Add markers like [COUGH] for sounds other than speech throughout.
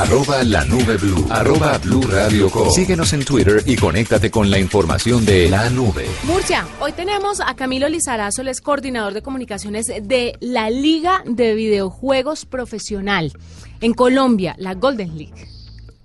arroba la nube blue, arroba blue radio com. Síguenos en Twitter y conéctate con la información de la nube. Murcia, hoy tenemos a Camilo Lizarazo, el es coordinador de comunicaciones de la Liga de Videojuegos Profesional en Colombia, la Golden League.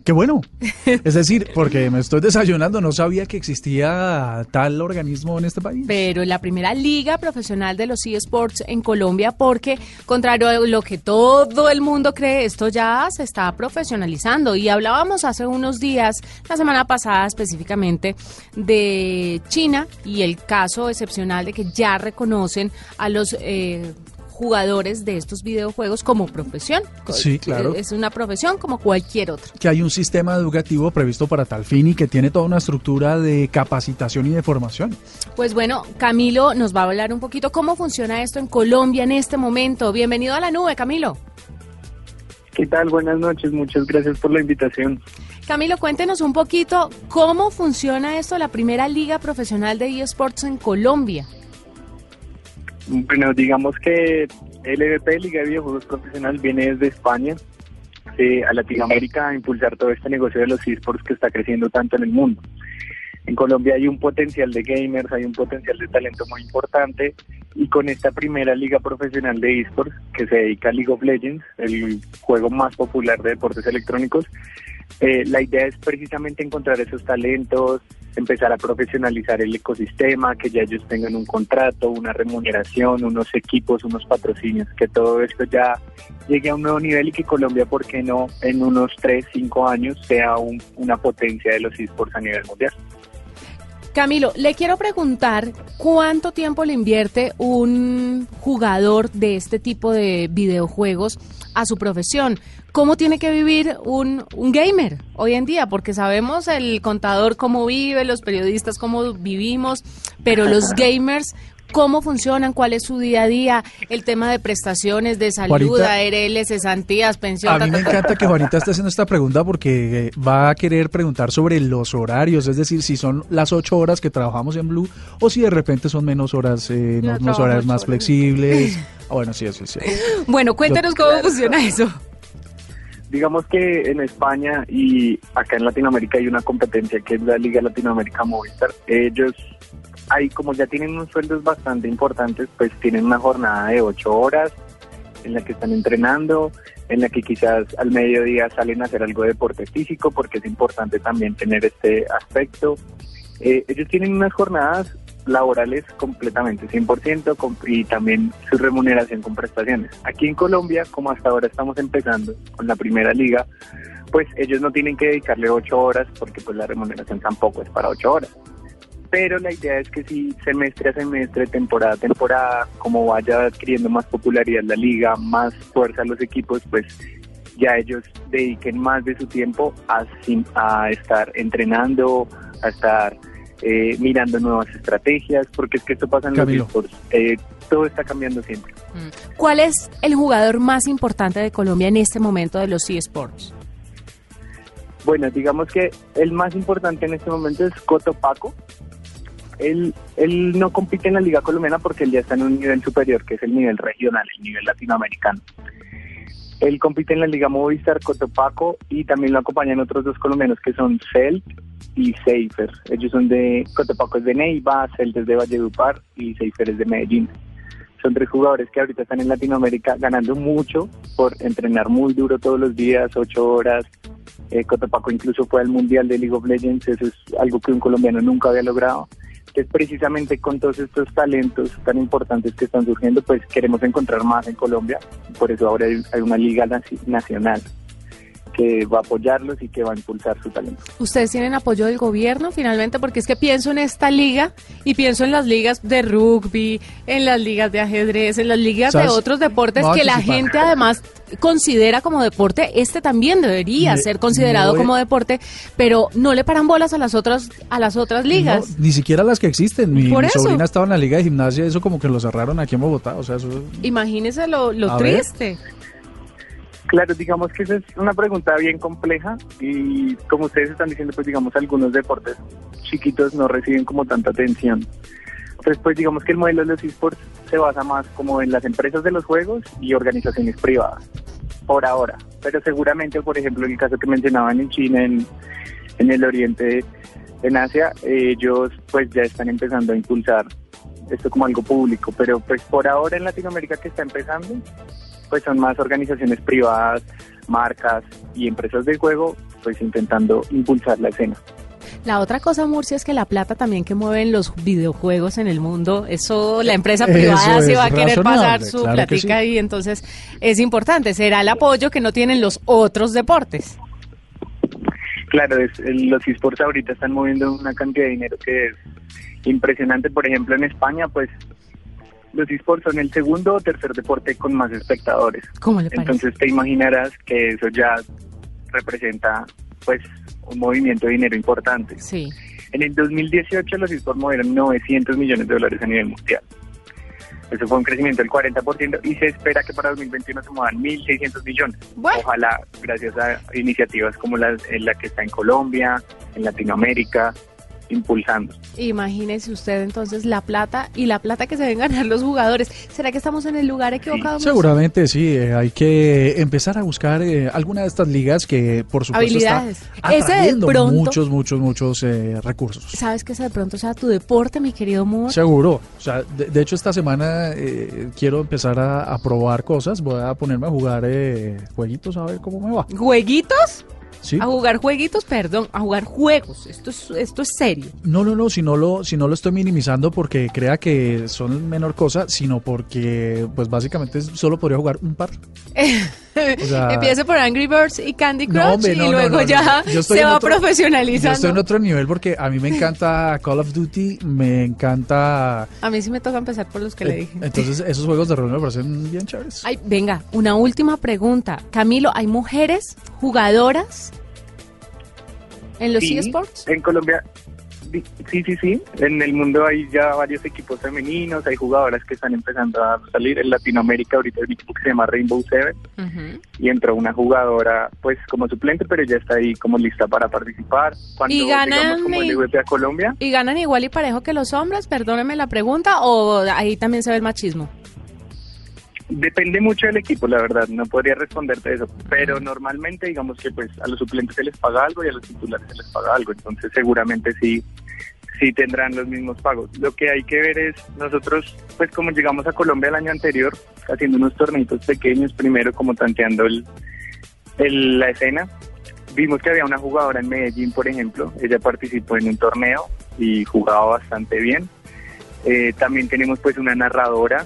Qué bueno. Es decir, porque me estoy desayunando, no sabía que existía tal organismo en este país. Pero la primera liga profesional de los eSports en Colombia, porque contrario a lo que todo el mundo cree, esto ya se está profesionalizando. Y hablábamos hace unos días, la semana pasada específicamente, de China y el caso excepcional de que ya reconocen a los eh, jugadores de estos videojuegos como profesión. Sí, claro. Es una profesión como cualquier otra. Que hay un sistema educativo previsto para tal fin y que tiene toda una estructura de capacitación y de formación. Pues bueno, Camilo nos va a hablar un poquito cómo funciona esto en Colombia en este momento. Bienvenido a la nube, Camilo. ¿Qué tal? Buenas noches, muchas gracias por la invitación. Camilo, cuéntenos un poquito cómo funciona esto, la primera liga profesional de eSports en Colombia. Bueno, digamos que LVP, Liga de Videojuegos Profesional, viene desde España eh, a Latinoamérica a impulsar todo este negocio de los esports que está creciendo tanto en el mundo. En Colombia hay un potencial de gamers, hay un potencial de talento muy importante y con esta primera liga profesional de esports que se dedica a League of Legends, el juego más popular de deportes electrónicos, eh, la idea es precisamente encontrar esos talentos, empezar a profesionalizar el ecosistema, que ya ellos tengan un contrato, una remuneración, unos equipos, unos patrocinios, que todo esto ya llegue a un nuevo nivel y que Colombia, ¿por qué no, en unos 3, 5 años sea una potencia de los esports a nivel mundial? Camilo, le quiero preguntar cuánto tiempo le invierte un jugador de este tipo de videojuegos a su profesión. ¿Cómo tiene que vivir un, un gamer hoy en día? Porque sabemos el contador cómo vive, los periodistas cómo vivimos, pero los [LAUGHS] gamers, cómo funcionan, cuál es su día a día, el tema de prestaciones de salud, ARL, cesantías, pensiones. A mí me encanta que Juanita esté haciendo esta pregunta porque eh, va a querer preguntar sobre los horarios, es decir, si son las ocho horas que trabajamos en Blue o si de repente son menos horas, eh, unos horarios más flexibles. Ah, bueno, sí, eso sí. [LAUGHS] Bueno, cuéntanos cómo funciona eso. Digamos que en España y acá en Latinoamérica hay una competencia que es la Liga Latinoamérica Movistar. Ellos ahí como ya tienen unos sueldos bastante importantes, pues tienen una jornada de ocho horas en la que están entrenando, en la que quizás al mediodía salen a hacer algo de deporte físico, porque es importante también tener este aspecto. Eh, ellos tienen unas jornadas laborales completamente 100% y también su remuneración con prestaciones. Aquí en Colombia, como hasta ahora estamos empezando con la primera liga, pues ellos no tienen que dedicarle ocho horas porque pues la remuneración tampoco es para ocho horas pero la idea es que si semestre a semestre, temporada a temporada, como vaya adquiriendo más popularidad la liga, más fuerza a los equipos, pues ya ellos dediquen más de su tiempo a, a estar entrenando, a estar eh, mirando nuevas estrategias, porque es que esto pasa en los esports, eh, todo está cambiando siempre. Mm. ¿Cuál es el jugador más importante de Colombia en este momento de los eSports? Bueno, digamos que el más importante en este momento es Coto Paco, él, él no compite en la Liga Colombiana porque él ya está en un nivel superior, que es el nivel regional, el nivel latinoamericano. Él compite en la Liga Movistar Cotopaco y también lo acompañan otros dos colombianos que son Celt y Seifer. Ellos son de Cotopaco es de Neiva, Celt es de Valledupar y Seifer es de Medellín. Son tres jugadores que ahorita están en Latinoamérica ganando mucho por entrenar muy duro todos los días, ocho horas. Eh, Cotopaco incluso fue al Mundial de League of Legends, eso es algo que un colombiano nunca había logrado que precisamente con todos estos talentos tan importantes que están surgiendo, pues queremos encontrar más en Colombia. Por eso ahora hay, una liga nacional que va a apoyarlos y que va a impulsar su talento. ¿Ustedes tienen apoyo del gobierno finalmente? Porque es que pienso en esta liga y pienso en las ligas de rugby, en las ligas de ajedrez, en las ligas de otros deportes que la gente además considera como deporte. Este también debería ser considerado como deporte, pero no le paran bolas a las otras a las otras ligas. ni siquiera las que existen. Mi, sobrina estaba en la liga de gimnasia, eso como que lo cerraron aquí en Bogotá. O sea, eso... Imagínese lo, lo triste. Claro, digamos que esa es una pregunta bien compleja y como ustedes están diciendo, pues digamos algunos deportes chiquitos no reciben como tanta atención. Entonces, pues digamos que el modelo de los esports se basa más como en las empresas de los juegos y organizaciones privadas. por ahora, pero seguramente, por ejemplo, en el caso que mencionaban en China, en, en el Oriente, en Asia, ellos pues ya están empezando a impulsar esto como algo público, pero pues por ahora en Latinoamérica que está empezando, pues son más organizaciones privadas, marcas y empresas de juego, pues intentando impulsar la escena. La otra cosa, Murcia, es que la plata también que mueven los videojuegos en el mundo, eso la empresa privada se va a querer pasar su platica ahí, entonces es importante, será el apoyo que no tienen los otros deportes. Claro, es, los esports ahorita están moviendo una cantidad de dinero que es impresionante. Por ejemplo, en España, pues los esports son el segundo o tercer deporte con más espectadores. ¿Cómo le Entonces te imaginarás que eso ya representa pues un movimiento de dinero importante. Sí. En el 2018 los esports movieron 900 millones de dólares a nivel mundial. Eso fue un crecimiento del 40% y se espera que para 2021 se muevan 1.600 millones. Ojalá gracias a iniciativas como la, la que está en Colombia, en Latinoamérica, impulsando. Imagínese usted entonces la plata y la plata que se ven ganar los jugadores. ¿Será que estamos en el lugar equivocado? Seguramente sí, eh, hay que empezar a buscar eh, alguna de estas ligas que por supuesto Habilidades. está atrayendo muchos, muchos, muchos eh, recursos. ¿Sabes que ese de pronto sea tu deporte, mi querido Moore? Seguro. O sea, de, hecho esta semana quiero empezar a, probar cosas. Voy a ponerme a jugar jueguitos a ver cómo me va. ¿Jueguitos? A jugar jueguitos, perdón, a jugar juegos. Esto es, esto es serio. No, no, no, si no lo, si no lo estoy minimizando porque crea que son menor cosa, sino porque pues básicamente solo podría jugar un par. [LAUGHS] [LAUGHS] Empieza por Angry Birds y Candy Crush y luego ya se va profesionalizando. Yo estoy en otro nivel porque a mí me encanta Call of Duty, me encanta... A mí sí me toca empezar por los que le eh, dije. Entonces [LAUGHS] esos juegos de rol me parecen bien chéveres. Ay, venga, una última pregunta. Camilo, ¿hay mujeres jugadoras en los eSports? En Colombia, Sí, sí, sí. En el mundo hay ya varios equipos femeninos, hay jugadoras que están empezando a salir. En Latinoamérica ahorita hay un equipo que se llama Rainbow Seven y entró una jugadora pues como suplente, pero ya está ahí como lista para participar. Cuando, ¿Y ganan como el a Colombia. ¿Y ganan igual y parejo que los hombres? Perdóneme la pregunta, ¿o ahí también se ve el machismo? Depende mucho del equipo, la verdad, no podría responderte eso, pero normalmente digamos que pues a los suplentes se les paga algo y a los titulares se les paga algo, entonces seguramente sí sí tendrán los mismos pagos. Lo que hay que ver es nosotros pues como llegamos a Colombia el año anterior haciendo unos tornitos pequeños primero como tanteando el, la escena, vimos que había una jugadora en Medellín, por ejemplo, ella participó en un torneo y jugaba bastante bien. Eh, también tenemos pues una narradora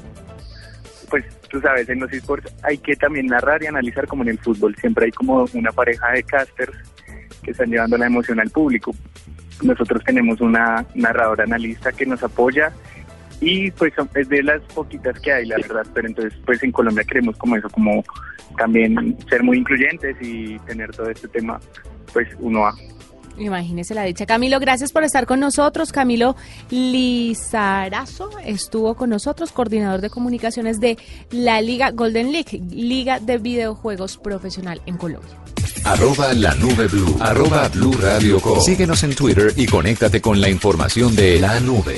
tú sabes, en los esports hay que también narrar y analizar como en el fútbol. Siempre hay como una pareja de casters que están llevando la emoción al público. Nosotros tenemos una narradora analista que nos apoya y pues es de las poquitas que hay, la verdad. Pero entonces pues en Colombia queremos como eso, como también ser muy incluyentes y tener todo este tema pues uno a Imagínese la dicha. Camilo, gracias por estar con nosotros. Camilo Lizarazo estuvo con nosotros, coordinador de comunicaciones de la Liga Golden League, Liga de Videojuegos Profesional en Colombia. Arroba la nube blue. Arroba blue radio Síguenos en Twitter y conéctate con la información de la nube.